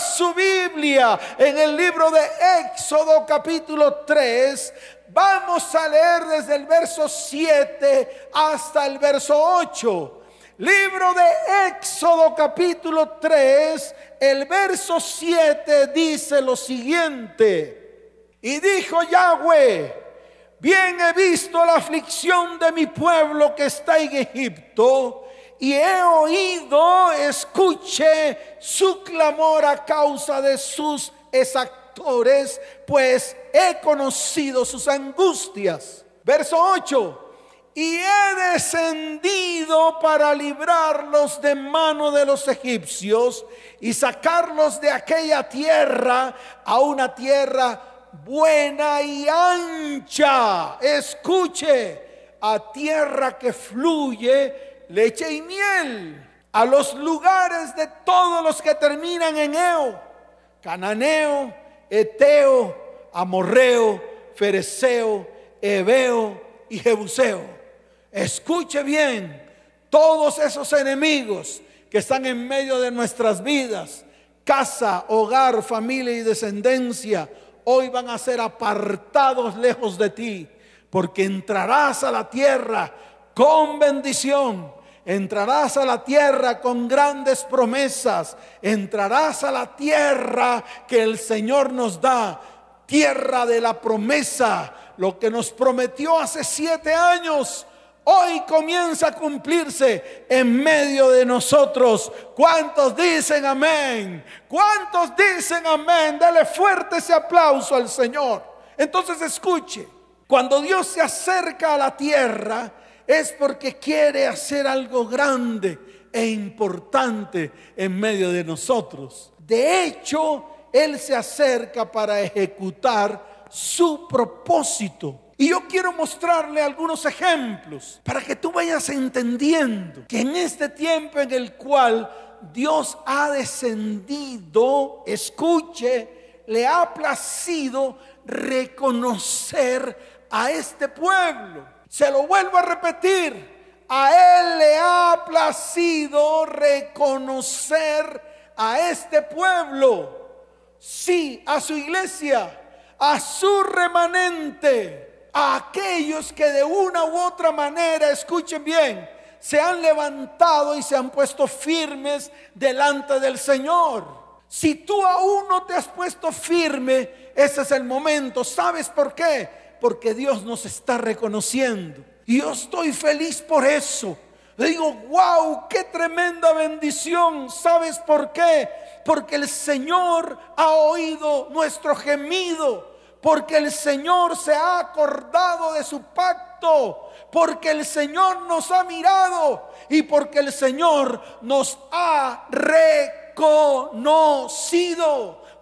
su Biblia en el libro de Éxodo capítulo 3. Vamos a leer desde el verso 7 hasta el verso 8. Libro de Éxodo capítulo 3, el verso 7 dice lo siguiente. Y dijo Yahweh, bien he visto la aflicción de mi pueblo que está en Egipto y he oído, escuche su clamor a causa de sus exactores, pues he conocido sus angustias. Verso 8. Y he descendido para librarlos de mano de los egipcios y sacarlos de aquella tierra a una tierra buena y ancha. Escuche, a tierra que fluye leche y miel a los lugares de todos los que terminan en Eo, Cananeo, Eteo, Amorreo, Fereceo, Ebeo y Jebuseo. Escuche bien, todos esos enemigos que están en medio de nuestras vidas, casa, hogar, familia y descendencia, hoy van a ser apartados lejos de ti, porque entrarás a la tierra con bendición. Entrarás a la tierra con grandes promesas. Entrarás a la tierra que el Señor nos da. Tierra de la promesa. Lo que nos prometió hace siete años. Hoy comienza a cumplirse en medio de nosotros. ¿Cuántos dicen amén? ¿Cuántos dicen amén? Dale fuerte ese aplauso al Señor. Entonces escuche, cuando Dios se acerca a la tierra, es porque quiere hacer algo grande e importante en medio de nosotros. De hecho, Él se acerca para ejecutar su propósito. Y yo quiero mostrarle algunos ejemplos para que tú vayas entendiendo que en este tiempo en el cual Dios ha descendido, escuche, le ha placido reconocer a este pueblo. Se lo vuelvo a repetir. A Él le ha placido reconocer a este pueblo. Sí, a su iglesia, a su remanente, a aquellos que de una u otra manera, escuchen bien, se han levantado y se han puesto firmes delante del Señor. Si tú aún no te has puesto firme, ese es el momento. ¿Sabes por qué? Porque Dios nos está reconociendo. Y yo estoy feliz por eso. Le digo, wow, qué tremenda bendición. ¿Sabes por qué? Porque el Señor ha oído nuestro gemido. Porque el Señor se ha acordado de su pacto. Porque el Señor nos ha mirado. Y porque el Señor nos ha reconocido.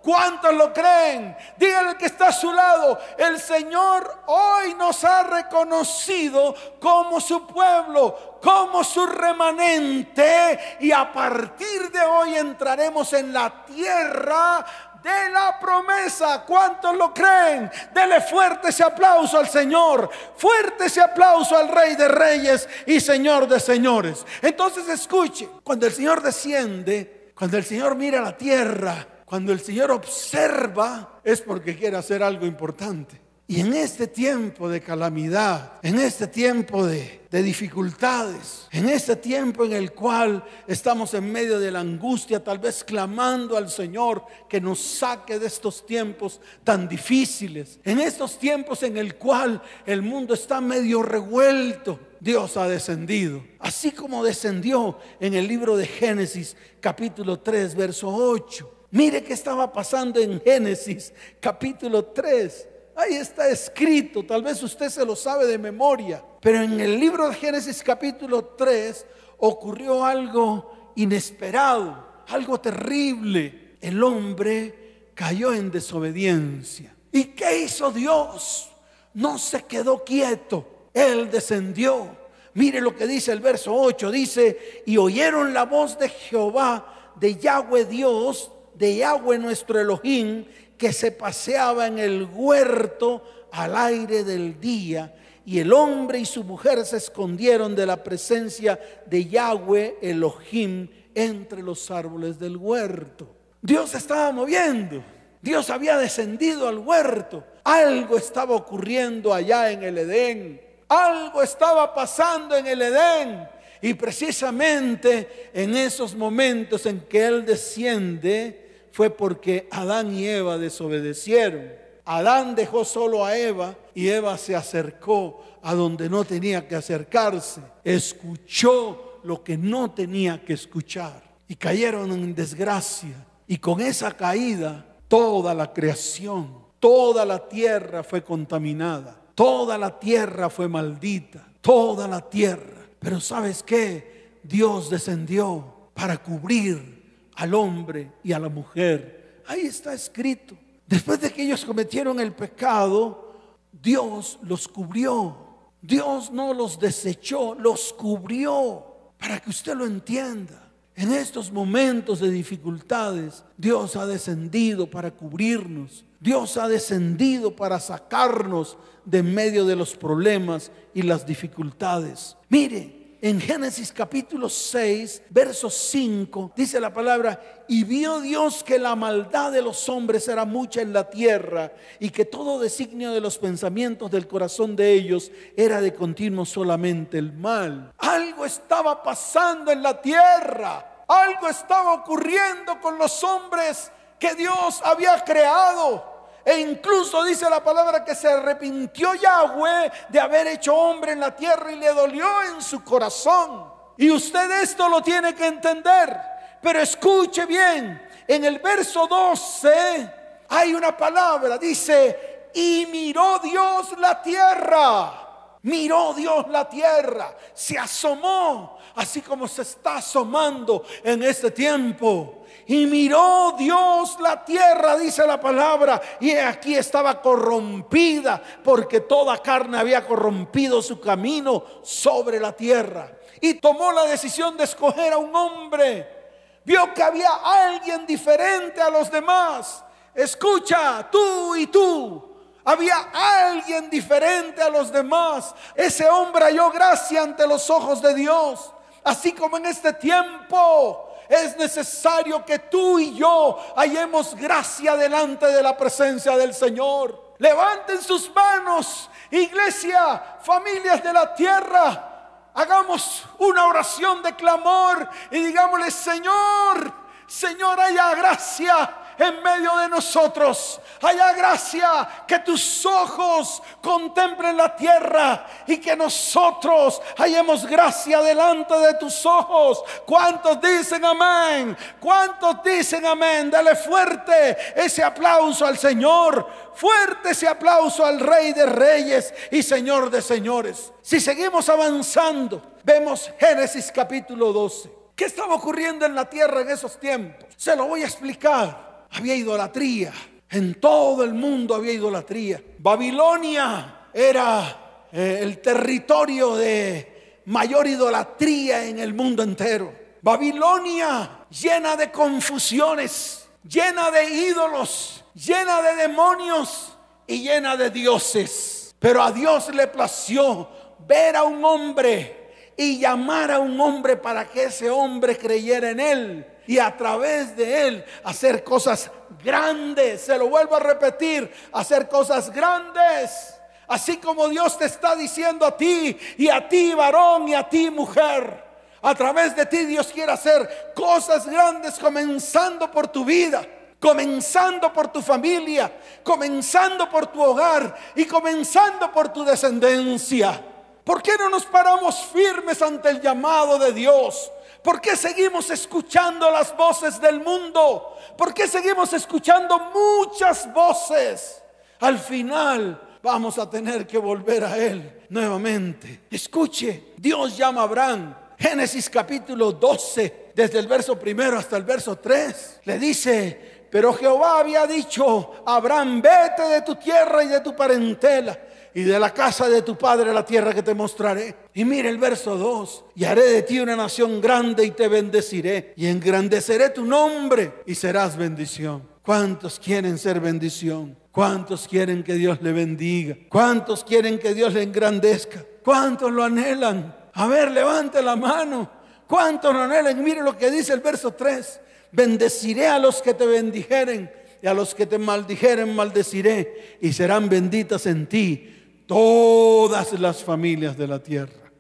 ¿Cuántos lo creen? Díganle que está a su lado. El Señor hoy nos ha reconocido como su pueblo, como su remanente. Y a partir de hoy entraremos en la tierra de la promesa. ¿Cuántos lo creen? Dele fuerte ese aplauso al Señor. Fuerte ese aplauso al Rey de Reyes y Señor de Señores. Entonces escuche, cuando el Señor desciende, cuando el Señor mira la tierra, cuando el Señor observa es porque quiere hacer algo importante. Y en este tiempo de calamidad, en este tiempo de, dificultades, en este tiempo en el cual estamos en medio de la angustia, tal vez clamando al Señor que nos saque de estos tiempos tan difíciles, en estos tiempos en el cual el mundo está medio revuelto, Dios ha descendido. Así como descendió en el libro de Génesis capítulo 3, verso 8. Mire qué estaba pasando en Génesis capítulo 3. Ahí está escrito, tal vez usted se lo sabe de memoria, pero en el libro de Génesis capítulo 3 ocurrió algo inesperado, algo terrible. El hombre cayó en desobediencia. ¿Y qué hizo Dios? No se quedó quieto, Él descendió. Mire lo que dice el verso 8, dice, y oyeron la voz de Jehová, de Yahweh Dios, de Yahweh nuestro Elohim que se paseaba en el huerto al aire del día y el hombre y su mujer se escondieron de la presencia de Yahweh Elohim entre los árboles del huerto. Dios estaba moviendo. Dios había descendido al huerto. Algo estaba ocurriendo allá en el Edén. Algo estaba pasando en el Edén. Y precisamente en esos momentos en que Él desciende fue porque Adán y Eva desobedecieron. Adán dejó solo a Eva y Eva se acercó a donde no tenía que acercarse. Escuchó lo que no tenía que escuchar. Y cayeron en desgracia. Y con esa caída toda la creación, toda la tierra fue contaminada. Toda la tierra fue maldita. Toda la tierra pero ¿sabes qué? Dios descendió para cubrir al hombre y a la mujer. Ahí está escrito. Después de que ellos cometieron el pecado, Dios los cubrió. Dios no los desechó, los cubrió. Para que usted lo entienda. En estos momentos de dificultades, Dios ha descendido para cubrirnos. Dios ha descendido para sacarnos de medio de los problemas y las dificultades. Mire, en Génesis capítulo 6, verso 5, dice la palabra, y vio Dios que la maldad de los hombres era mucha en la tierra y que todo designio de los pensamientos del corazón de ellos era de continuo solamente el mal. Algo estaba pasando en la tierra, algo estaba ocurriendo con los hombres que Dios había creado. E incluso dice la palabra que se arrepintió Yahweh de haber hecho hombre en la tierra y le dolió en su corazón. Y usted esto lo tiene que entender. Pero escuche bien, en el verso 12 hay una palabra, dice, y miró Dios la tierra. Miró Dios la tierra, se asomó, así como se está asomando en este tiempo. Y miró Dios la tierra, dice la palabra, y aquí estaba corrompida, porque toda carne había corrompido su camino sobre la tierra. Y tomó la decisión de escoger a un hombre. Vio que había alguien diferente a los demás. Escucha, tú y tú. Había alguien diferente a los demás. Ese hombre halló gracia ante los ojos de Dios. Así como en este tiempo es necesario que tú y yo hallemos gracia delante de la presencia del Señor. Levanten sus manos, iglesia, familias de la tierra. Hagamos una oración de clamor y digámosle, Señor, Señor, haya gracia en medio de nosotros. Haya gracia que tus ojos contemplen la tierra y que nosotros hayamos gracia delante de tus ojos. ¿Cuántos dicen amén? ¿Cuántos dicen amén? Dale fuerte ese aplauso al Señor. Fuerte ese aplauso al Rey de Reyes y Señor de Señores. Si seguimos avanzando, vemos Génesis capítulo 12. ¿Qué estaba ocurriendo en la tierra en esos tiempos? Se lo voy a explicar había idolatría. En todo el mundo había idolatría. Babilonia era eh, el territorio de mayor idolatría en el mundo entero. Babilonia llena de confusiones, llena de ídolos, llena de demonios y llena de dioses. Pero a Dios le plació ver a un hombre y llamar a un hombre para que ese hombre creyera en él y a través de él hacer cosas grandes. Se lo vuelvo a repetir, hacer cosas grandes. Así como Dios te está diciendo a ti y a ti varón y a ti mujer. A través de ti Dios quiere hacer cosas grandes comenzando por tu vida comenzando por tu familia, comenzando por tu hogar y comenzando por tu descendencia. ¿Por qué no nos paramos firmes ante el llamado de Dios? ¿Por qué seguimos escuchando las voces del mundo? ¿Por qué seguimos escuchando muchas voces? Al final vamos a tener que volver a Él nuevamente. Escuche, Dios llama a Abraham. Génesis capítulo 12, desde el verso primero hasta el verso 3, le dice, pero Jehová había dicho, Abraham, vete de tu tierra y de tu parentela y de la casa de tu padre la tierra que te mostraré. Y mire el verso 2, y haré de ti una nación grande y te bendeciré y engrandeceré tu nombre y serás bendición. ¿Cuántos quieren ser bendición? ¿Cuántos quieren que Dios le bendiga? ¿Cuántos quieren que Dios le engrandezca? ¿Cuántos lo anhelan? A ver, levante la mano. ¿Cuántos lo anhelan? Mire lo que dice el verso 3. Bendeciré a los que te bendijeren y a los que te maldijeren maldeciré y serán benditas en ti todas las familias de la tierra.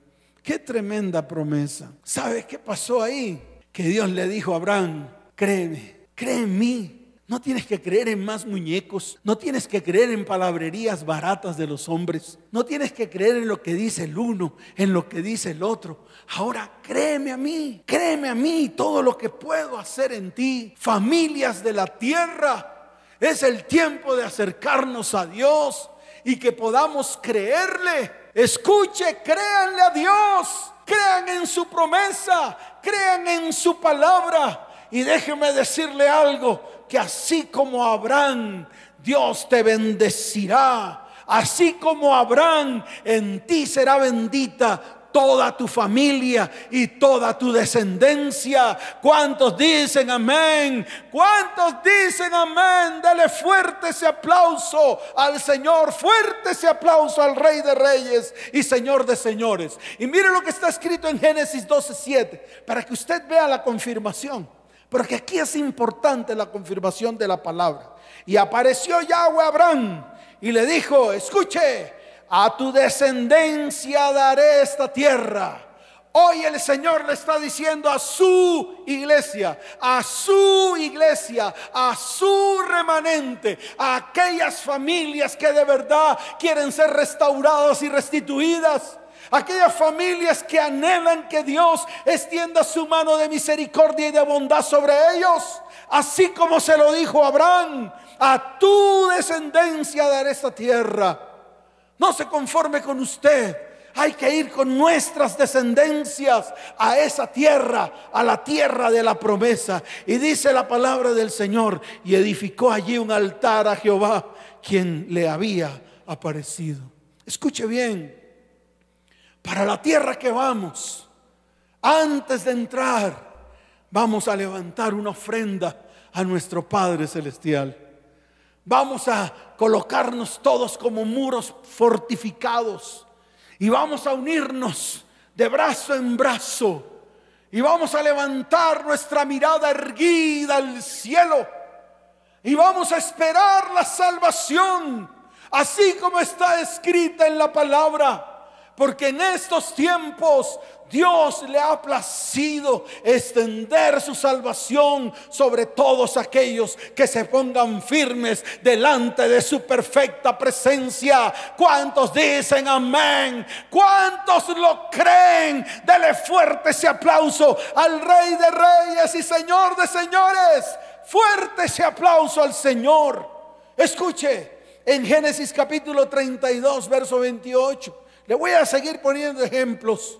Qué tremenda promesa. ¿Sabes qué pasó ahí? Que Dios le dijo a Abraham, créeme, cree en mí. No tienes que creer en más muñecos, no tienes que creer en palabrerías baratas de los hombres, no tienes que creer en lo que dice el uno, en lo que dice el otro. Ahora créeme a mí, créeme a mí todo lo que puedo hacer en ti. Familias de la tierra, es el tiempo de acercarnos a Dios y que podamos creerle. Escuche, créanle a Dios, crean en su promesa, crean en su palabra. Y déjeme decirle algo, que así como Abraham, Dios te bendecirá. Así como Abraham, en ti será bendita toda tu familia y toda tu descendencia. ¿Cuántos dicen amén? ¿Cuántos dicen amén? Dele fuerte ese aplauso al Señor, fuerte ese aplauso al Rey de Reyes y Señor de Señores. Y mire lo que está escrito en Génesis 12:7 para que usted vea la confirmación. Porque aquí es importante la confirmación de la palabra. Y apareció Yahweh Abraham y le dijo, escuche, a tu descendencia daré esta tierra. Hoy el Señor le está diciendo a su iglesia, a su iglesia, a su remanente, a aquellas familias que de verdad quieren ser restauradas y restituidas aquellas familias que anhelan que Dios extienda su mano de misericordia y de bondad sobre ellos, así como se lo dijo Abraham, a tu descendencia daré esta tierra. No se conforme con usted. Hay que ir con nuestras descendencias a esa tierra, a la tierra de la promesa. Y dice la palabra del Señor, y edificó allí un altar a Jehová, quien le había aparecido. Escuche bien, para la tierra que vamos, antes de entrar, vamos a levantar una ofrenda a nuestro Padre Celestial. Vamos a colocarnos todos como muros fortificados. Y vamos a unirnos de brazo en brazo. Y vamos a levantar nuestra mirada erguida al cielo. Y vamos a esperar la salvación, así como está escrita en la palabra. Porque en estos tiempos Dios le ha placido extender su salvación sobre todos aquellos que se pongan firmes delante de su perfecta presencia. ¿Cuántos dicen amén? ¿Cuántos lo creen? Dele fuerte ese aplauso al Rey de Reyes y Señor de Señores. Fuerte ese aplauso al Señor. Escuche en Génesis capítulo 32, verso 28. Le voy a seguir poniendo ejemplos.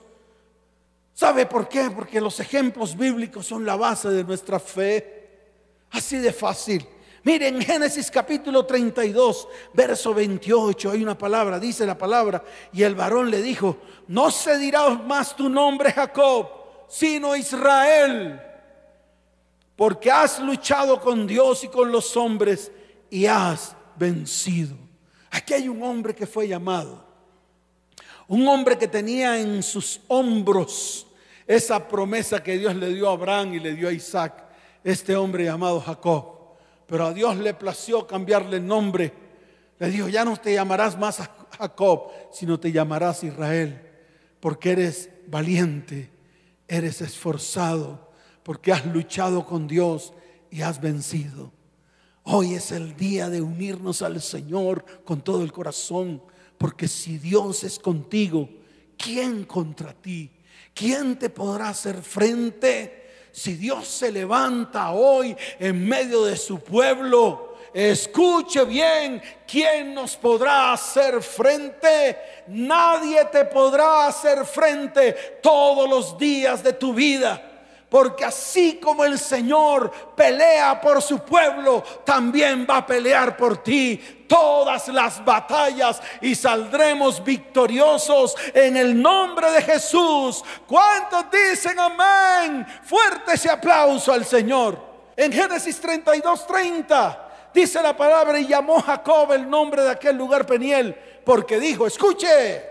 ¿Sabe por qué? Porque los ejemplos bíblicos son la base de nuestra fe. Así de fácil. Miren, Génesis capítulo 32, verso 28, hay una palabra, dice la palabra, y el varón le dijo, no se dirá más tu nombre Jacob, sino Israel, porque has luchado con Dios y con los hombres y has vencido. Aquí hay un hombre que fue llamado un hombre que tenía en sus hombros esa promesa que Dios le dio a Abraham y le dio a Isaac, este hombre llamado Jacob. Pero a Dios le plació cambiarle el nombre. Le dijo, ya no te llamarás más Jacob, sino te llamarás Israel, porque eres valiente, eres esforzado, porque has luchado con Dios y has vencido. Hoy es el día de unirnos al Señor con todo el corazón porque si Dios es contigo, ¿quién contra ti? ¿Quién te podrá hacer frente? Si Dios se levanta hoy en medio de su pueblo, escuche bien, ¿quién nos podrá hacer frente? Nadie te podrá hacer frente todos los días de tu vida. Porque así como el Señor pelea por su pueblo, también va a pelear por ti todas las batallas y saldremos victoriosos en el nombre de Jesús. ¿Cuántos dicen amén? Fuerte ese aplauso al Señor. En Génesis 32, 30 dice la palabra y llamó Jacob el nombre de aquel lugar Peniel, porque dijo, escuche,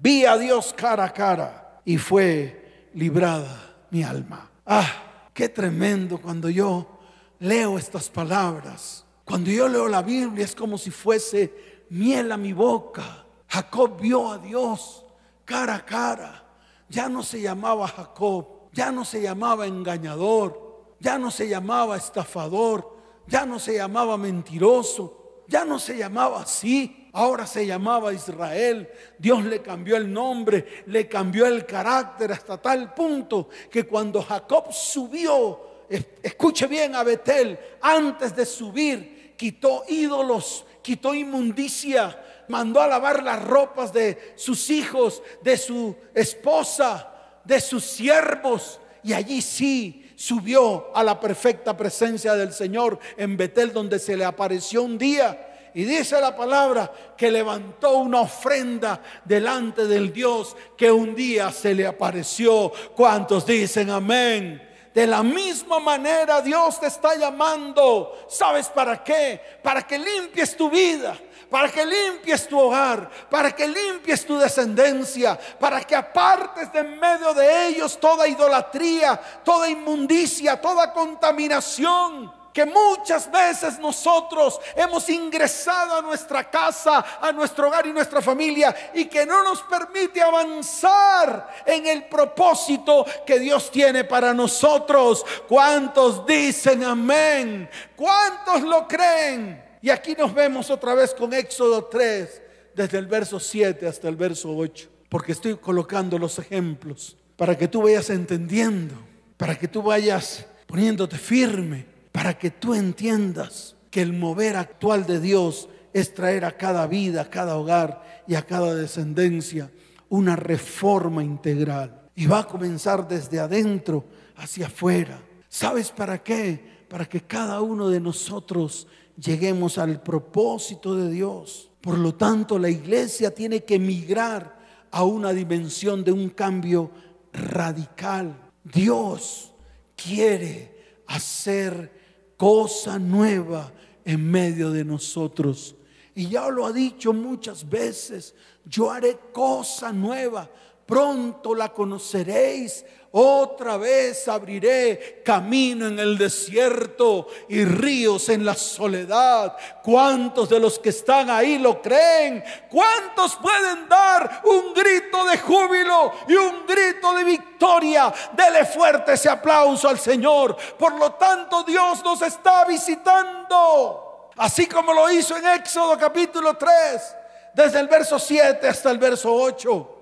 vi a Dios cara a cara y fue librada mi alma. Ah, qué tremendo cuando yo leo estas palabras. Cuando yo leo la Biblia es como si fuese miel a mi boca. Jacob vio a Dios cara a cara. Ya no se llamaba Jacob, ya no se llamaba engañador, ya no se llamaba estafador, ya no se llamaba mentiroso, ya no se llamaba así. Ahora se llamaba Israel. Dios le cambió el nombre, le cambió el carácter hasta tal punto que cuando Jacob subió, escuche bien a Betel, antes de subir, quitó ídolos, quitó inmundicia, mandó a lavar las ropas de sus hijos, de su esposa, de sus siervos. Y allí sí subió a la perfecta presencia del Señor en Betel, donde se le apareció un día. Y dice la palabra que levantó una ofrenda delante del Dios que un día se le apareció. ¿Cuántos dicen amén? De la misma manera Dios te está llamando. ¿Sabes para qué? Para que limpies tu vida para que limpies tu hogar, para que limpies tu descendencia, para que apartes de en medio de ellos toda idolatría, toda inmundicia, toda contaminación que muchas veces nosotros hemos ingresado a nuestra casa, a nuestro hogar y nuestra familia y que no nos permite avanzar en el propósito que Dios tiene para nosotros. ¿Cuántos dicen amén? ¿Cuántos lo creen? Y aquí nos vemos otra vez con Éxodo 3, desde el verso 7 hasta el verso 8, porque estoy colocando los ejemplos para que tú vayas entendiendo, para que tú vayas poniéndote firme, para que tú entiendas que el mover actual de Dios es traer a cada vida, a cada hogar y a cada descendencia una reforma integral. Y va a comenzar desde adentro hacia afuera. ¿Sabes para qué? Para que cada uno de nosotros lleguemos al propósito de Dios. Por lo tanto, la iglesia tiene que migrar a una dimensión de un cambio radical. Dios quiere hacer cosa nueva en medio de nosotros. Y ya lo ha dicho muchas veces, yo haré cosa nueva, pronto la conoceréis, otra vez abriré camino en el desierto y ríos en la soledad. ¿Cuántos de los que están ahí lo creen? ¿Cuántos pueden dar un grito de júbilo y un grito de victoria? Dele fuerte ese aplauso al Señor. Por lo tanto, Dios nos está visitando. Así como lo hizo en Éxodo capítulo 3, desde el verso 7 hasta el verso 8.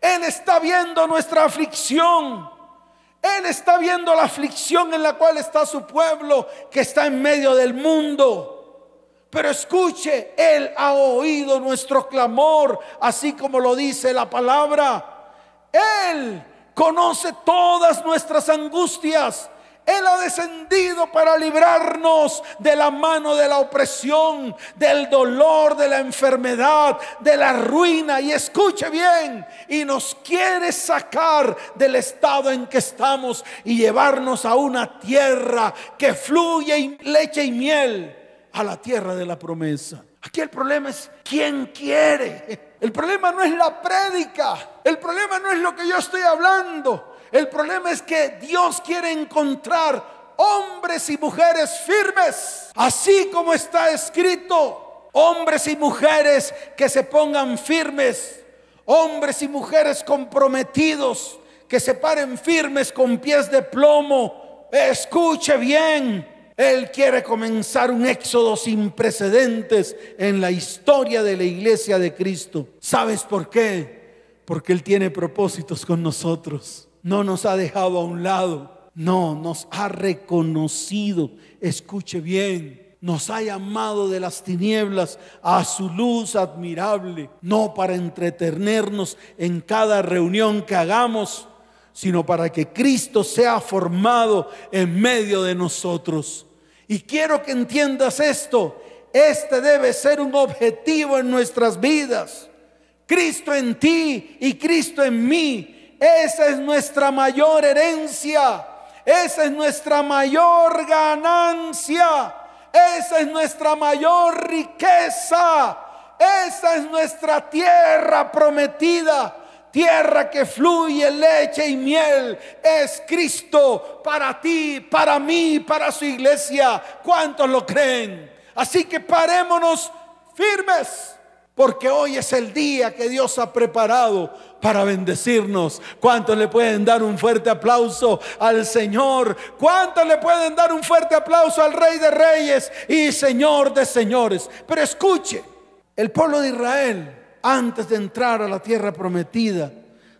Él está viendo nuestra aflicción. Él está viendo la aflicción en la cual está su pueblo que está en medio del mundo. Pero escuche, Él ha oído nuestro clamor, así como lo dice la palabra. Él conoce todas nuestras angustias. Él ha descendido para librarnos de la mano de la opresión, del dolor, de la enfermedad, de la ruina. Y escuche bien, y nos quiere sacar del estado en que estamos y llevarnos a una tierra que fluye leche y miel, a la tierra de la promesa. Aquí el problema es quién quiere. El problema no es la prédica. El problema no es lo que yo estoy hablando. El problema es que Dios quiere encontrar hombres y mujeres firmes, así como está escrito, hombres y mujeres que se pongan firmes, hombres y mujeres comprometidos, que se paren firmes con pies de plomo. Escuche bien, Él quiere comenzar un éxodo sin precedentes en la historia de la iglesia de Cristo. ¿Sabes por qué? Porque Él tiene propósitos con nosotros no nos ha dejado a un lado, no, nos ha reconocido, escuche bien, nos ha llamado de las tinieblas a su luz admirable, no para entretenernos en cada reunión que hagamos, sino para que Cristo sea formado en medio de nosotros. Y quiero que entiendas esto, este debe ser un objetivo en nuestras vidas. Cristo en ti y Cristo en mí esa es nuestra mayor herencia. Esa es nuestra mayor ganancia. Esa es nuestra mayor riqueza. Esa es nuestra tierra prometida. tierra que fluye leche y miel, es Cristo para ti, para mí, para su iglesia. ¿Cuántos lo creen? Así que parémonos firmes, porque hoy es el día que Dios ha preparado para bendecirnos. ¿Cuántos le pueden dar un fuerte aplauso al Señor? ¿Cuántos le pueden dar un fuerte aplauso al Rey de Reyes y Señor de Señores? Pero escuche, el pueblo de Israel antes de entrar a la tierra prometida,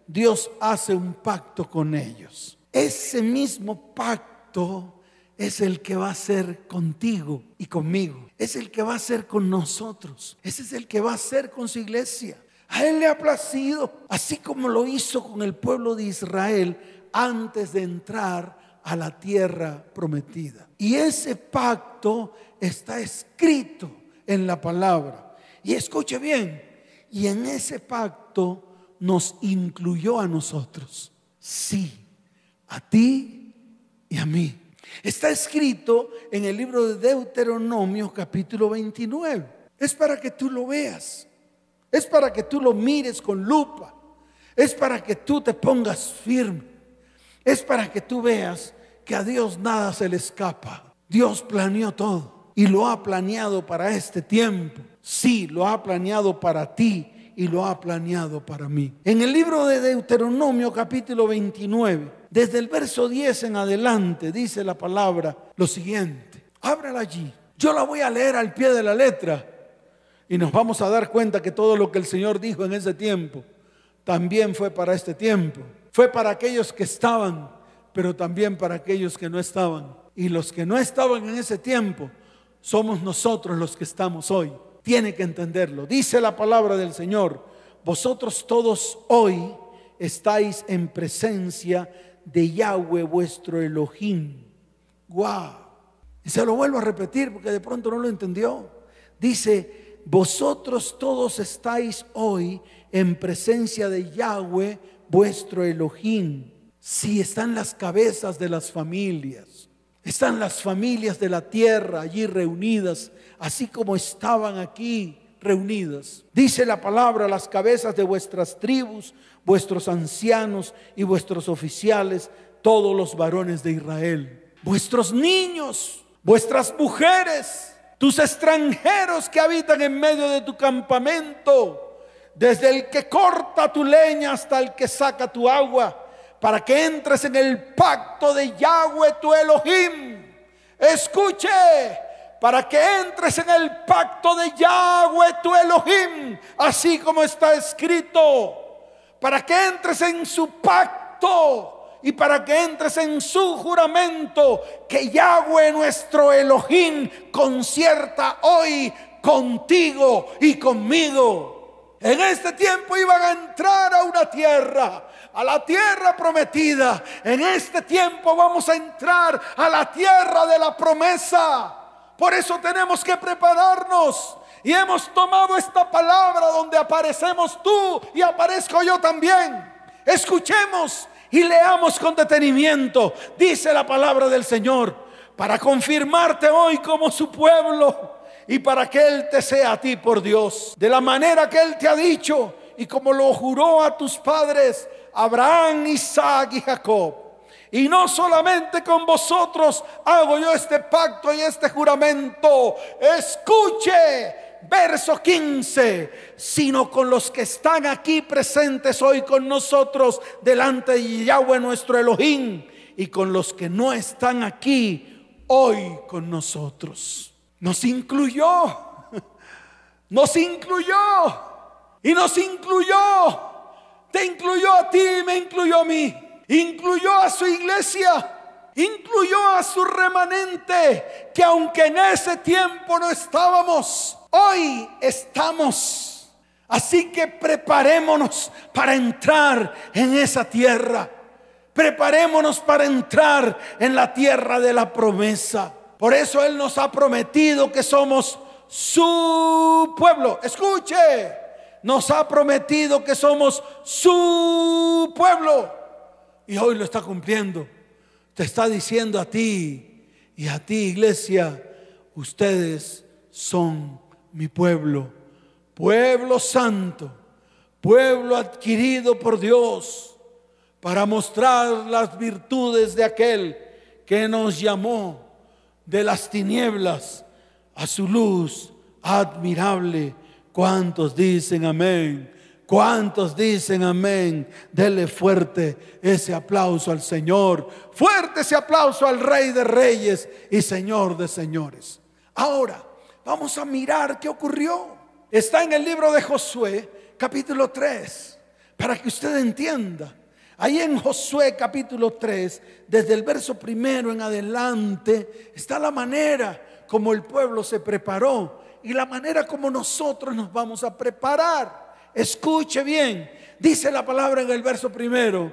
Dios hace un pacto con ellos. Ese mismo pacto es el que va a ser contigo y conmigo. Es el que va a ser con nosotros. Ese es el que va a ser con su iglesia. A Él le ha placido, así como lo hizo con el pueblo de Israel antes de entrar a la tierra prometida. Y ese pacto está escrito en la palabra. Y escuche bien, y en ese pacto nos incluyó a nosotros. Sí, a ti y a mí. Está escrito en el libro de Deuteronomio capítulo 29. Es para que tú lo veas. Es para que tú lo mires con lupa. Es para que tú te pongas firme. Es para que tú veas que a Dios nada se le escapa. Dios planeó todo y lo ha planeado para este tiempo. Sí, lo ha planeado para ti y lo ha planeado para mí. En el libro de Deuteronomio capítulo 29, desde el verso 10 en adelante, dice la palabra lo siguiente. Ábrala allí. Yo la voy a leer al pie de la letra y nos vamos a dar cuenta que todo lo que el Señor dijo en ese tiempo también fue para este tiempo. Fue para aquellos que estaban, pero también para aquellos que no estaban. Y los que no estaban en ese tiempo somos nosotros los que estamos hoy. Tiene que entenderlo. Dice la palabra del Señor, vosotros todos hoy estáis en presencia de Yahweh vuestro Elohim. Wow. Y se lo vuelvo a repetir porque de pronto no lo entendió. Dice, vosotros todos estáis hoy en presencia de Yahweh, vuestro Elohim. Si están las cabezas de las familias, están las familias de la tierra allí reunidas, así como estaban aquí reunidas. Dice la palabra, las cabezas de vuestras tribus, vuestros ancianos y vuestros oficiales, todos los varones de Israel, vuestros niños, vuestras mujeres, tus extranjeros que habitan en medio de tu campamento, desde el que corta tu leña hasta el que saca tu agua, para que entres en el pacto de Yahweh tu Elohim. Escuche, para que entres en el pacto de Yahweh tu Elohim, así como está escrito, para que entres en su pacto y para que entres en su juramento que Yahweh nuestro Elohim concierta hoy contigo y conmigo. En este tiempo iban a entrar a una tierra, a la tierra prometida. En este tiempo vamos a entrar a la tierra de la promesa. Por eso tenemos que prepararnos. Y hemos tomado esta palabra donde aparecemos tú y aparezco yo también. Escuchemos y leamos con detenimiento, dice la palabra del Señor, para confirmarte hoy como su pueblo y para que Él te sea a ti por Dios, de la manera que Él te ha dicho y como lo juró a tus padres, Abraham, Isaac y Jacob. Y no solamente con vosotros hago yo este pacto y este juramento. Escuche, verso 15, sino con los que están aquí presentes hoy con nosotros delante de Yahweh nuestro Elohim y con los que no están aquí hoy con nosotros. Nos incluyó, nos incluyó y nos incluyó. Te incluyó a ti, me incluyó a mí, incluyó a su iglesia incluyó a su remanente, que aunque en ese tiempo no estábamos, Hoy estamos. Así que preparémonos para entrar en esa tierra. Preparémonos para entrar en la tierra de la promesa. Por eso Él nos ha prometido que somos su pueblo. Escuche, nos ha prometido que somos su pueblo. Y hoy lo está cumpliendo. Te está diciendo a ti y a ti, iglesia, ustedes son mi pueblo, pueblo santo, pueblo adquirido por Dios para mostrar las virtudes de aquel que nos llamó de las tinieblas a su luz admirable. ¿Cuántos dicen amén? ¿Cuántos dicen amén? Dele fuerte ese aplauso al Señor. Fuerte ese aplauso al Rey de Reyes y Señor de Señores. Ahora, vamos a mirar qué ocurrió. Está en el libro de Josué, capítulo 3, para que usted entienda. Ahí en Josué capítulo 3, desde el verso primero en adelante, está la manera como el pueblo se preparó y la manera como nosotros nos vamos a preparar. Escuche bien, dice la palabra en el verso primero,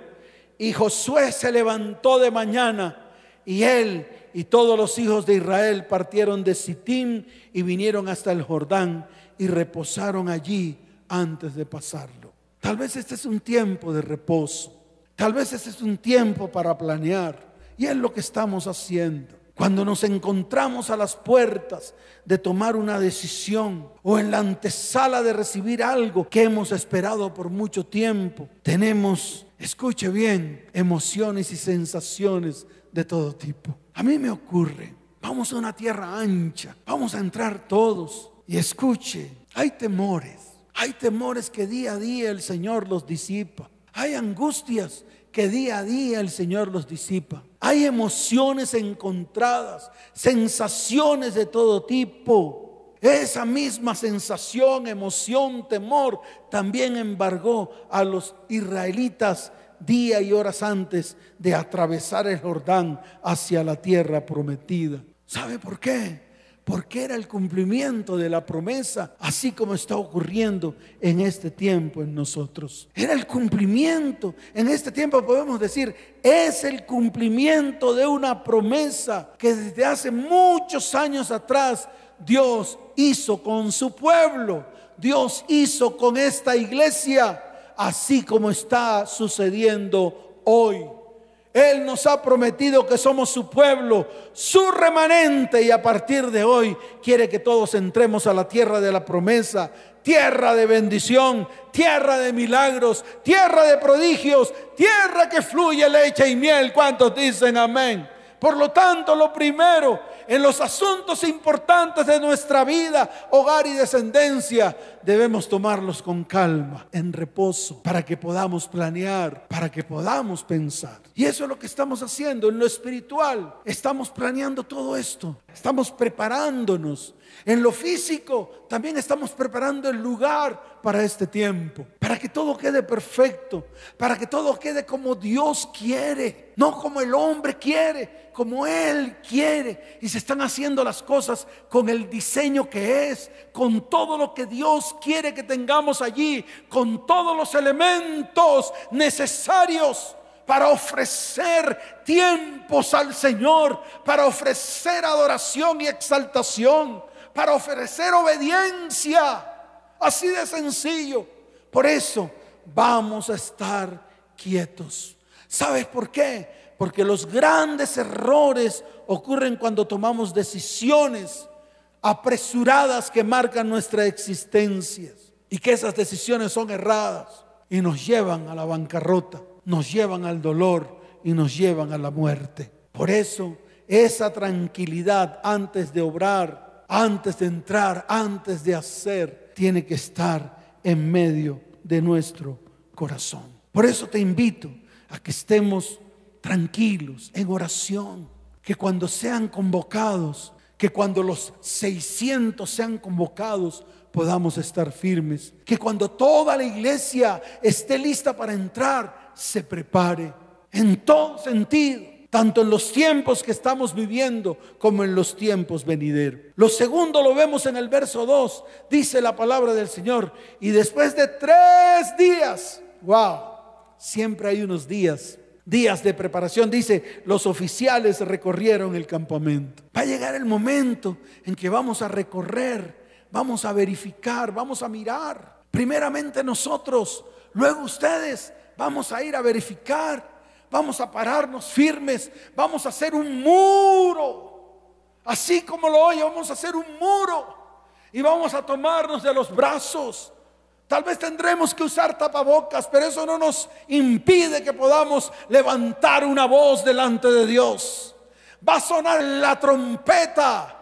y Josué se levantó de mañana y él y todos los hijos de Israel partieron de Sittim y vinieron hasta el Jordán y reposaron allí antes de pasarlo. Tal vez este es un tiempo de reposo. Tal vez este es un tiempo para planear. Y es lo que estamos haciendo. Cuando nos encontramos a las puertas de tomar una decisión o en la antesala de recibir algo que hemos esperado por mucho tiempo, tenemos, escuche bien, emociones y sensaciones de todo tipo. A mí me ocurre, vamos a una tierra ancha, vamos a entrar todos y escuche, hay temores, hay temores que día a día el Señor los disipa. Hay angustias que día a día el Señor los disipa. Hay emociones encontradas, sensaciones de todo tipo. Esa misma sensación, emoción, temor también embargó a los israelitas día y horas antes de atravesar el Jordán hacia la tierra prometida. ¿Sabe por qué? porque era el cumplimiento de la promesa, así como está ocurriendo en este tiempo en nosotros. Era el cumplimiento. En este tiempo podemos decir, es el cumplimiento de una promesa que desde hace muchos años atrás Dios hizo con su pueblo, Dios hizo con esta iglesia, así como está sucediendo hoy. Él nos ha prometido que somos su pueblo, su remanente y a partir de hoy quiere que todos entremos a la tierra de la promesa, tierra de bendición, tierra de milagros, tierra de prodigios, tierra que fluye leche y miel. ¿Cuántos dicen amén? Por lo tanto, lo primero en los asuntos importantes de nuestra vida, hogar y descendencia, debemos tomarlos con calma, en reposo, para que podamos planear, para que podamos pensar. Y eso es lo que estamos haciendo en lo espiritual. Estamos planeando todo esto, estamos preparándonos. En lo físico también estamos preparando el lugar para este tiempo, para que todo quede perfecto, para que todo quede como Dios quiere, no como el hombre quiere, como Él quiere. Y están haciendo las cosas con el diseño que es, con todo lo que Dios quiere que tengamos allí, con todos los elementos necesarios para ofrecer tiempos al Señor, para ofrecer adoración y exaltación, para ofrecer obediencia. Así de sencillo. Por eso vamos a estar quietos. ¿Sabes por qué? Porque los grandes errores ocurren cuando tomamos decisiones apresuradas que marcan nuestra existencia y que esas decisiones son erradas y nos llevan a la bancarrota, nos llevan al dolor y nos llevan a la muerte. Por eso esa tranquilidad antes de obrar, antes de entrar, antes de hacer, tiene que estar en medio de nuestro corazón. Por eso te invito a que estemos tranquilos, en oración, que cuando sean convocados, que cuando los 600 sean convocados, podamos estar firmes, que cuando toda la iglesia esté lista para entrar, se prepare. En todo sentido, tanto en los tiempos que estamos viviendo como en los tiempos venideros. Lo segundo lo vemos en el verso 2, dice la palabra del Señor, y después de tres días, wow, siempre hay unos días días de preparación. Dice, los oficiales recorrieron el campamento. Va a llegar el momento en que vamos a recorrer, vamos a verificar, vamos a mirar. Primeramente nosotros, luego ustedes, vamos a ir a verificar, vamos a pararnos firmes, vamos a hacer un muro. Así como lo oye, vamos a hacer un muro y vamos a tomarnos de los brazos Tal vez tendremos que usar tapabocas, pero eso no nos impide que podamos levantar una voz delante de Dios. Va a sonar la trompeta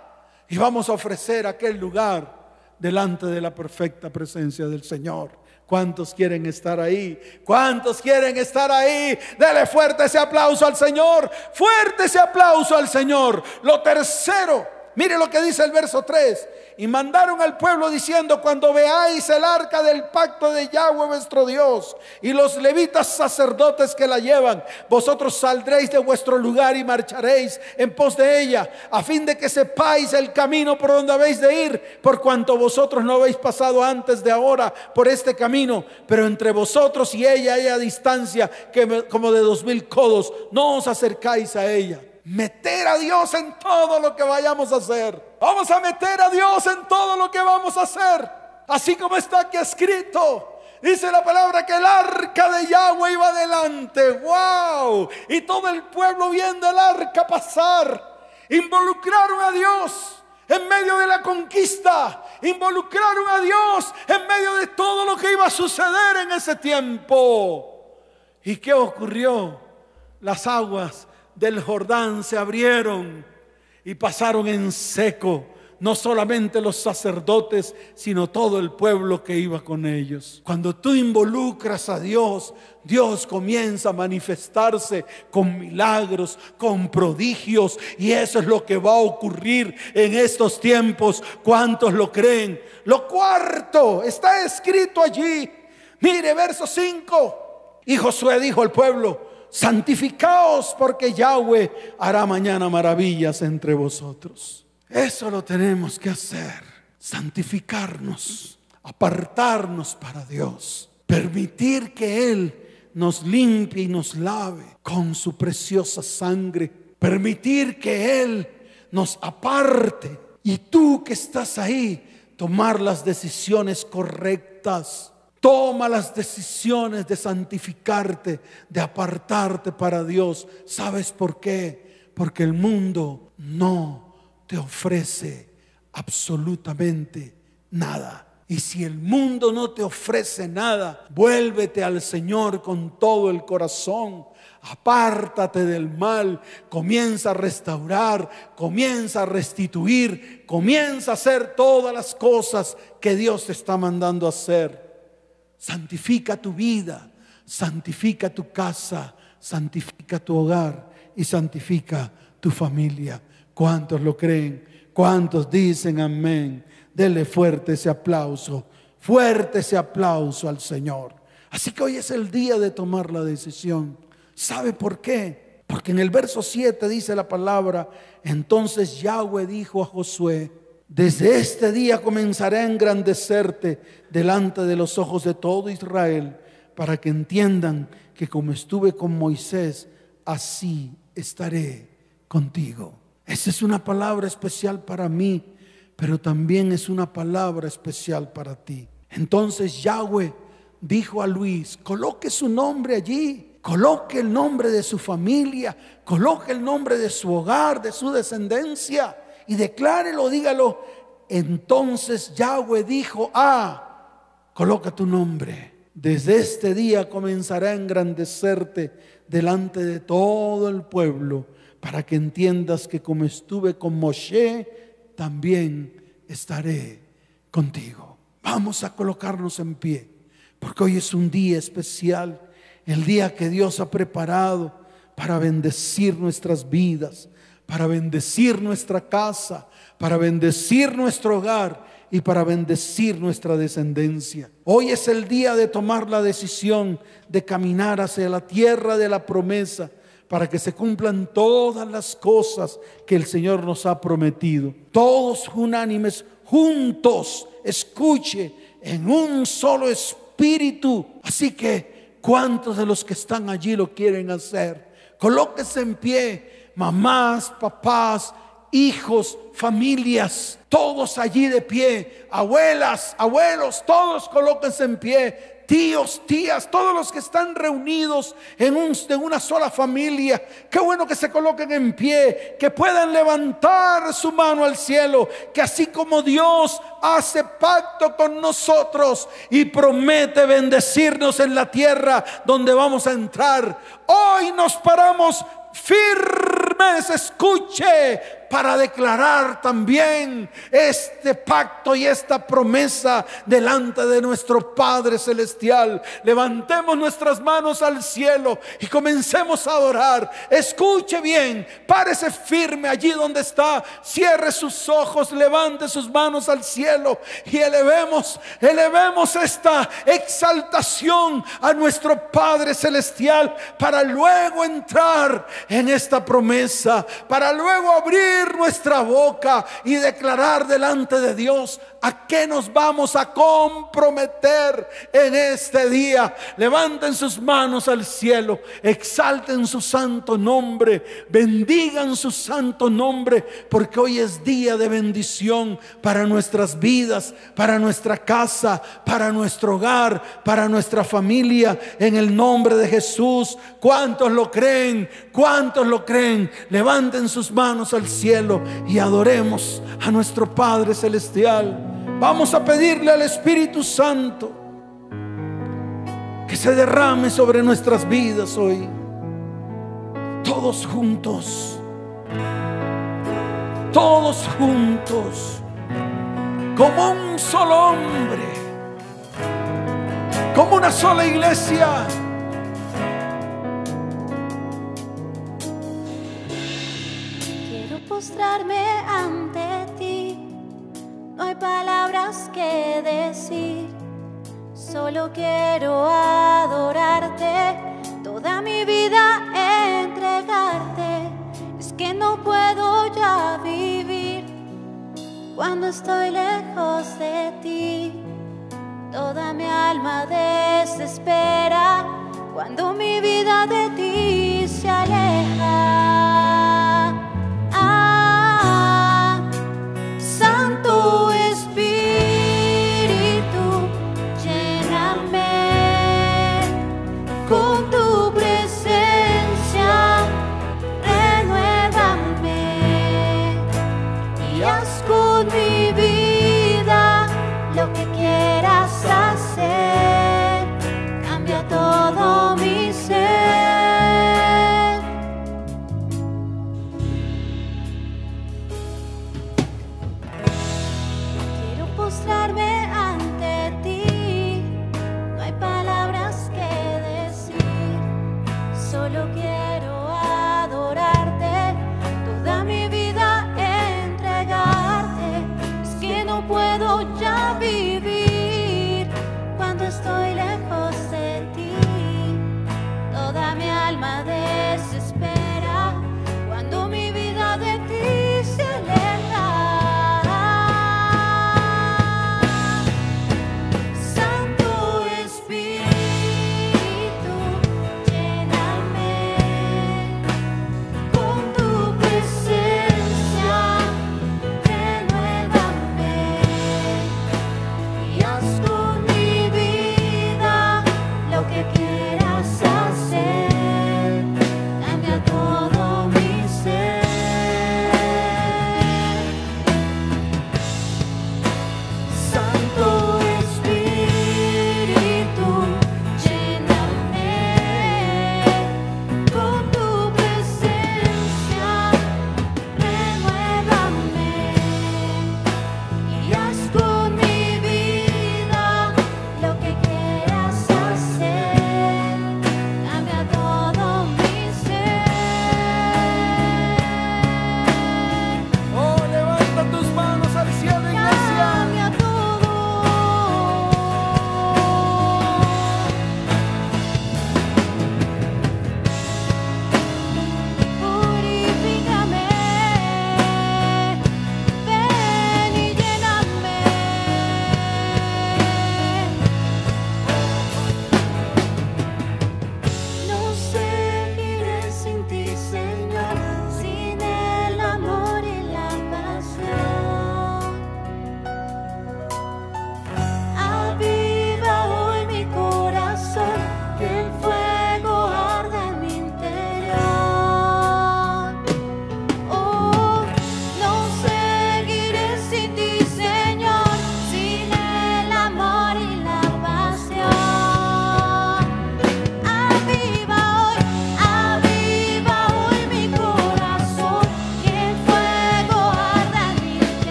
y vamos a ofrecer aquel lugar delante de la perfecta presencia del Señor. ¿Cuántos quieren estar ahí? ¿Cuántos quieren estar ahí? Dele fuerte ese aplauso al Señor. Fuerte ese aplauso al Señor. Lo tercero, mire lo que dice el verso 3 y mandaron al pueblo diciendo, cuando veáis el arca del pacto de Yahweh vuestro Dios y los levitas sacerdotes que la llevan, vosotros saldréis de vuestro lugar y marcharéis en pos de ella, a fin de que sepáis el camino por donde habéis de ir, por cuanto vosotros no habéis pasado antes de ahora por este camino, pero entre vosotros y ella hay a distancia que como de dos mil codos, no os acercáis a ella meter a Dios en todo lo que vayamos a hacer. Vamos a meter a Dios en todo lo que vamos a hacer. Así como está aquí escrito. Dice la palabra que el arca de Yahweh iba adelante. ¡Wow! Y todo el pueblo viendo el arca pasar. Involucraron a Dios en medio de la conquista. Involucraron a Dios en medio de todo lo que iba a suceder en ese tiempo. ¿Y qué ocurrió? Las aguas del Jordán se abrieron y pasaron en seco, no solamente los sacerdotes, sino todo el pueblo que iba con ellos. Cuando tú involucras a Dios, Dios comienza a manifestarse con milagros, con prodigios, y eso es lo que va a ocurrir en estos tiempos. ¿Cuántos lo creen? Lo cuarto está escrito allí. Mire, verso 5. Y Josué dijo al pueblo, santificaos porque Yahweh hará mañana maravillas entre vosotros. Eso lo tenemos que hacer, santificarnos, apartarnos para Dios, permitir que Él nos limpie y nos lave con su preciosa sangre, permitir que Él nos aparte. Y tú que estás ahí, tomar las decisiones correctas Toma las decisiones de santificarte, de apartarte para Dios. ¿Sabes por qué? Porque el mundo no te ofrece absolutamente nada. Y si el mundo no te ofrece nada, vuélvete al Señor con todo el corazón. Apártate del mal, comienza a restaurar, comienza a restituir, comienza a hacer todas las cosas que Dios te está mandando a hacer. Santifica tu vida, santifica tu casa, santifica tu hogar y santifica tu familia. ¿Cuántos lo creen? ¿Cuántos dicen amén? Dele fuerte ese aplauso, fuerte ese aplauso al Señor. Así que hoy es el día de tomar la decisión. ¿Sabe por qué? Porque en el verso 7 dice la palabra, entonces Yahweh dijo a Josué, desde este día comenzaré a engrandecerte delante de los ojos de todo Israel, para que entiendan que como estuve con Moisés, así estaré contigo. Esa es una palabra especial para mí, pero también es una palabra especial para ti. Entonces Yahweh dijo a Luis, coloque su nombre allí, coloque el nombre de su familia, coloque el nombre de su hogar, de su descendencia y declárelo, dígalo. Entonces Yahweh dijo, ah, coloca tu nombre. Desde este día comenzaré a engrandecerte delante de todo el pueblo para que entiendas que como estuve con Moshe, también estaré contigo. Vamos a colocarnos en pie, porque hoy es un día especial, el día que Dios ha preparado para bendecir nuestras vidas, para bendecir nuestra casa, para bendecir nuestro hogar y para bendecir nuestra descendencia. Hoy es el día de tomar la decisión de caminar hacia la tierra de la promesa para que se cumplan todas las cosas que el Señor nos ha prometido. Todos unánimes, juntos, escuche, en un solo espíritu. Así que, ¿cuántos de los que están allí lo quieren hacer? Colóquese en pie mamás, papás, hijos, familias, todos allí de pie, abuelas, abuelos, todos colóquense en pie, tíos, tías, todos los que están reunidos en, una sola familia. Qué bueno que se coloquen en pie, que puedan levantar su mano al cielo, que así como Dios hace pacto con nosotros y promete bendecirnos en la tierra donde vamos a entrar, hoy nos paramos firmes, escuche, para declarar también este pacto y esta promesa delante de nuestro Padre Celestial. Levantemos nuestras manos al cielo y comencemos a adorar. Escuche bien, párese firme allí donde está, cierre sus ojos, levante sus manos al cielo y elevemos, elevemos esta exaltación a nuestro Padre Celestial para luego entrar en esta promesa, para luego abrir nuestra boca y declarar delante de Dios a qué nos vamos a comprometer en este día. Levanten sus manos al cielo, exalten su santo nombre, bendigan su santo nombre, porque hoy es día de bendición para nuestras vidas, para nuestra casa, para nuestro hogar, para nuestra familia, en el nombre de Jesús. ¿Cuántos lo creen? ¿Cuántos lo creen? Levanten sus manos al cielo y adoremos a nuestro Padre Celestial. Vamos a pedirle al Espíritu Santo que se derrame sobre nuestras vidas hoy. Todos juntos. Todos juntos. Como un solo hombre. Como una sola iglesia ante ti. No hay palabras que decir, solo quiero adorarte, toda mi vida entregarte. Es que no puedo ya vivir cuando estoy lejos de ti. Toda mi alma desespera cuando mi vida de ti se aleja.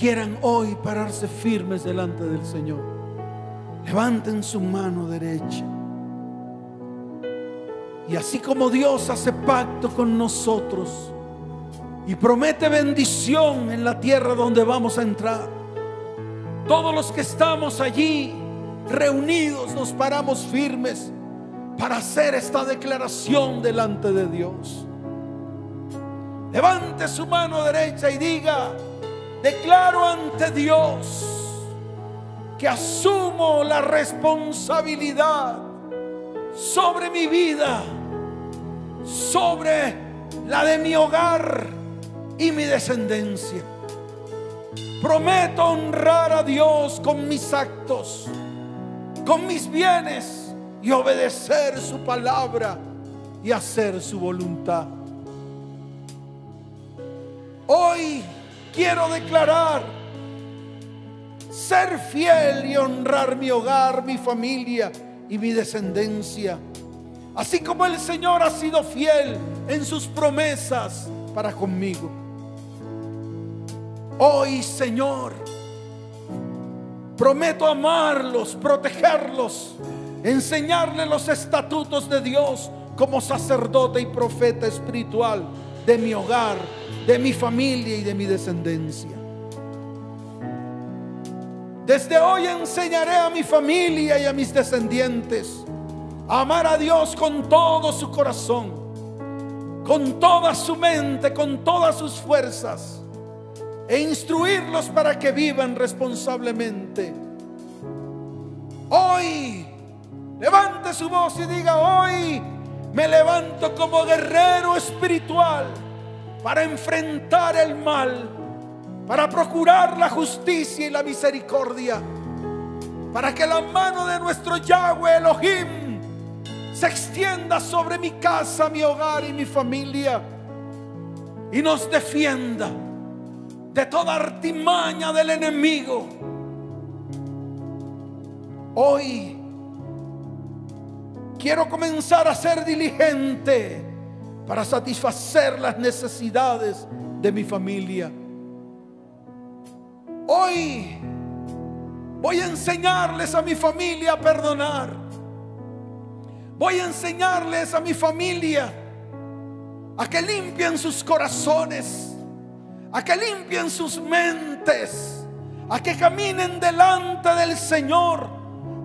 Quieran hoy pararse firmes delante del Señor, levanten su mano derecha. Y así como Dios hace pacto con nosotros y promete bendición en la tierra donde vamos a entrar, todos los que estamos allí reunidos nos paramos firmes para hacer esta declaración delante de Dios. Levante su mano derecha y diga, declaro ante Dios que asumo la responsabilidad sobre mi vida, sobre la de mi hogar y mi descendencia. Prometo honrar a Dios con mis actos, con mis bienes y obedecer su palabra y hacer su voluntad. Hoy quiero declarar ser fiel y honrar mi hogar, mi familia y mi descendencia. Así como el Señor ha sido fiel en sus promesas para conmigo. Hoy, Señor, prometo amarlos, protegerlos, enseñarles los estatutos de Dios como sacerdote y profeta espiritual de mi hogar de mi familia y de mi descendencia. Desde hoy enseñaré a mi familia y a mis descendientes a amar a Dios con todo su corazón, con toda su mente, con todas sus fuerzas, e instruirlos para que vivan responsablemente. Hoy, levante su voz y diga, hoy me levanto como guerrero espiritual para enfrentar el mal, para procurar la justicia y la misericordia, para que la mano de nuestro Yahweh Elohim se extienda sobre mi casa, mi hogar y mi familia y nos defienda de toda artimaña del enemigo. Hoy quiero comenzar a ser diligente para satisfacer las necesidades de mi familia. Hoy voy a enseñarles a mi familia a perdonar. Voy a enseñarles a mi familia a que limpien sus corazones, a que limpien sus mentes, a que caminen delante del Señor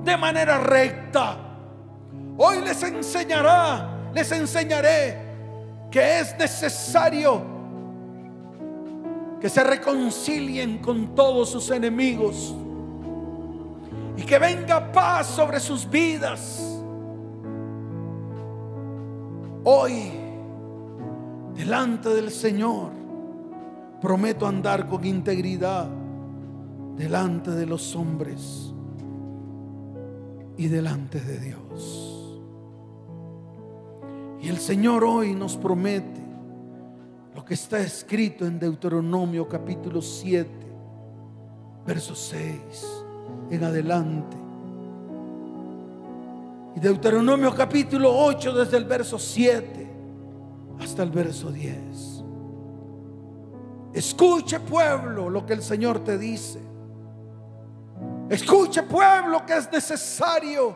de manera recta. Hoy les enseñará, les enseñaré que es necesario que se reconcilien con todos sus enemigos y que venga paz sobre sus vidas. Hoy, delante del Señor, prometo andar con integridad delante de los hombres y delante de Dios. Y el Señor hoy nos promete lo que está escrito en Deuteronomio capítulo 7, verso 6 en adelante. Y Deuteronomio capítulo 8 desde el verso 7 hasta el verso 10. Escuche pueblo lo que el Señor te dice. Escuche pueblo que es necesario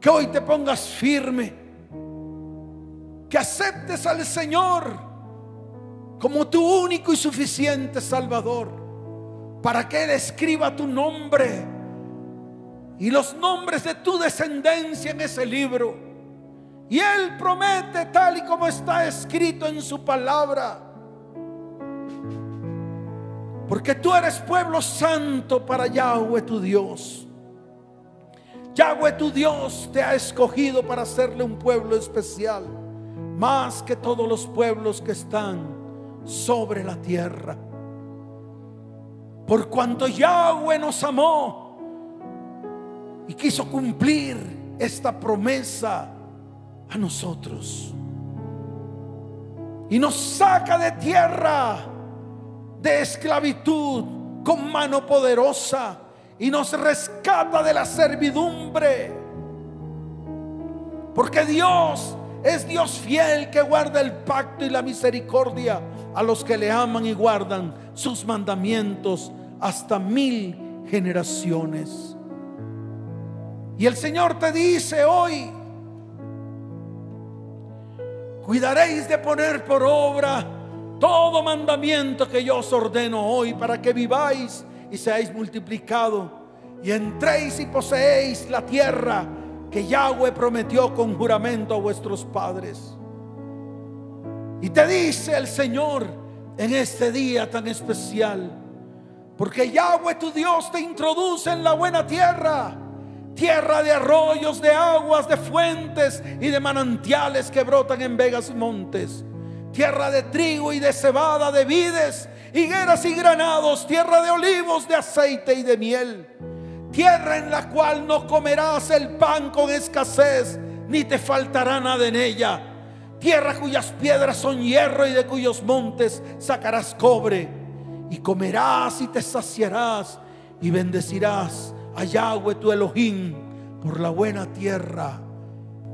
que hoy te pongas firme que aceptes al Señor como tu único y suficiente Salvador, para que Él escriba tu nombre y los nombres de tu descendencia en ese libro. Y Él promete tal y como está escrito en su palabra. Porque tú eres pueblo santo para Yahweh tu Dios. Yahweh tu Dios te ha escogido para hacerle un pueblo especial más que todos los pueblos que están sobre la tierra. Por cuanto Yahweh nos amó y quiso cumplir esta promesa a nosotros. Y nos saca de tierra de esclavitud con mano poderosa y nos rescata de la servidumbre. Porque Dios es Dios fiel que guarda el pacto y la misericordia a los que le aman y guardan sus mandamientos hasta mil generaciones. Y el Señor te dice hoy, cuidaréis de poner por obra todo mandamiento que yo os ordeno hoy para que viváis y seáis multiplicado y entréis y poseéis la tierra que Yahweh prometió con juramento a vuestros padres. Y te dice el Señor en este día tan especial, porque Yahweh tu Dios te introduce en la buena tierra, tierra de arroyos, de aguas, de fuentes y de manantiales que brotan en vegas y montes, tierra de trigo y de cebada, de vides, higueras y granados, tierra de olivos, de aceite y de miel Tierra en la cual no comerás el pan con escasez, ni te faltará nada en ella. Tierra cuyas piedras son hierro y de cuyos montes sacarás cobre. Y comerás y te saciarás y bendecirás a Yahweh tu Elohim por la buena tierra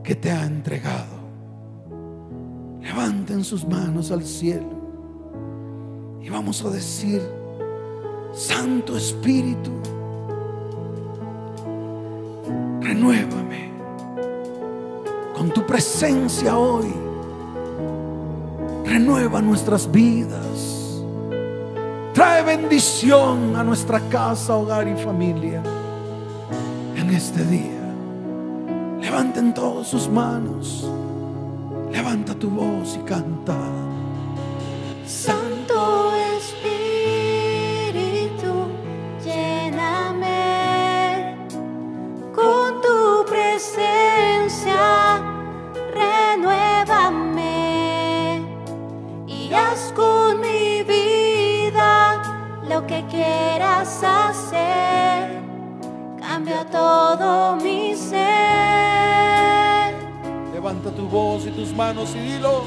que te ha entregado. Levanten sus manos al cielo y vamos a decir, Santo Espíritu, renuévame con tu presencia hoy. Renueva nuestras vidas. Trae bendición a nuestra casa, hogar y familia en este día. Levanten todos sus manos. Levanta tu voz y canta. Voz y tus manos y dilo.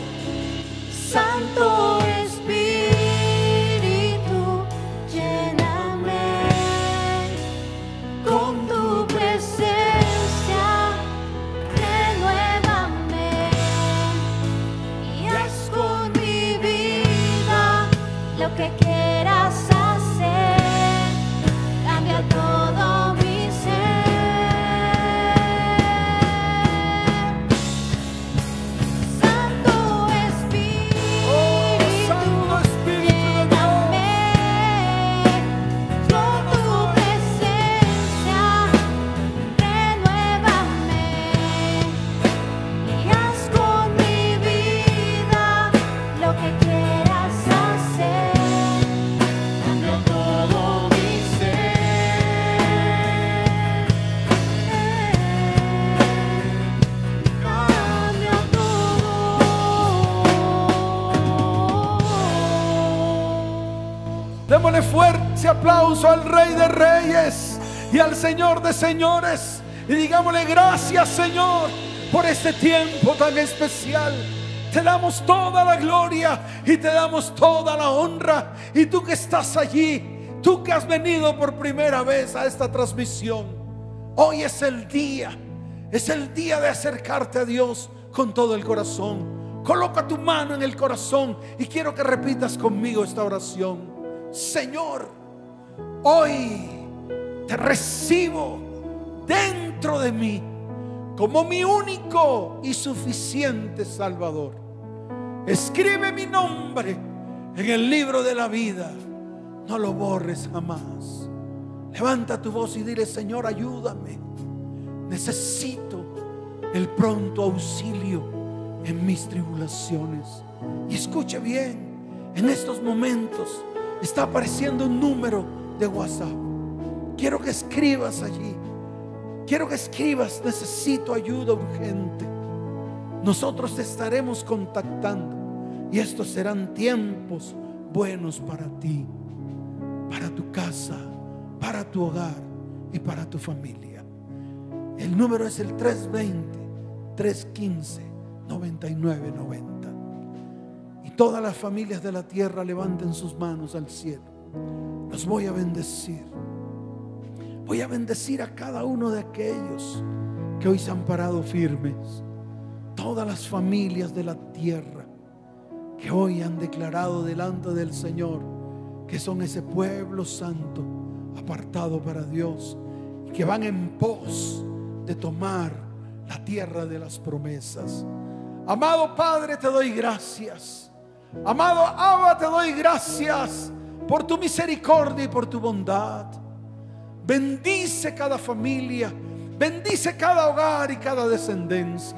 Santo fuerte aplauso al Rey de Reyes y al Señor de Señores. Y digámosle gracias Señor por este tiempo tan especial. Te damos toda la gloria y te damos toda la honra. Y tú que estás allí, tú que has venido por primera vez a esta transmisión, hoy es el día, es el día de acercarte a Dios con todo el corazón. Coloca tu mano en el corazón y quiero que repitas conmigo esta oración. Señor, hoy te recibo dentro de mí como mi único y suficiente Salvador. Escribe mi nombre en el libro de la vida. No lo borres jamás. Levanta tu voz y dile, Señor, ayúdame. Necesito el pronto auxilio en mis tribulaciones. Y escuche bien, en estos momentos está apareciendo un número de WhatsApp. Quiero que escribas allí. Quiero que escribas, necesito ayuda urgente. Nosotros te estaremos contactando y estos serán tiempos buenos para ti, para tu casa, para tu hogar y para tu familia. El número es el 320-315-9990 todas las familias de la tierra levanten sus manos al cielo. Los voy a bendecir. Voy a bendecir a cada uno de aquellos que hoy se han parado firmes. Todas las familias de la tierra que hoy han declarado delante del Señor que son ese pueblo santo apartado para Dios y que van en pos de tomar la tierra de las promesas. Amado Padre, te doy gracias. Amado Abba, te doy gracias por tu misericordia y por tu bondad. Bendice cada familia, bendice cada hogar y cada descendencia.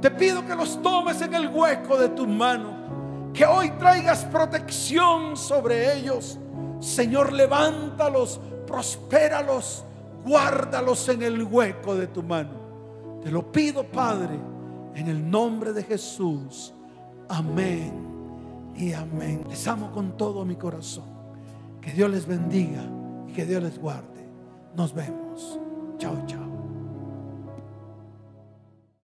Te pido que los tomes en el hueco de tu mano, que hoy traigas protección sobre ellos. Señor, levántalos, prospéralos, guárdalos en el hueco de tu mano. Te lo pido, Padre, en el nombre de Jesús. Amén y amén. Les amo con todo mi corazón. Que Dios les bendiga y que Dios les guarde. Nos vemos. Chao, chao.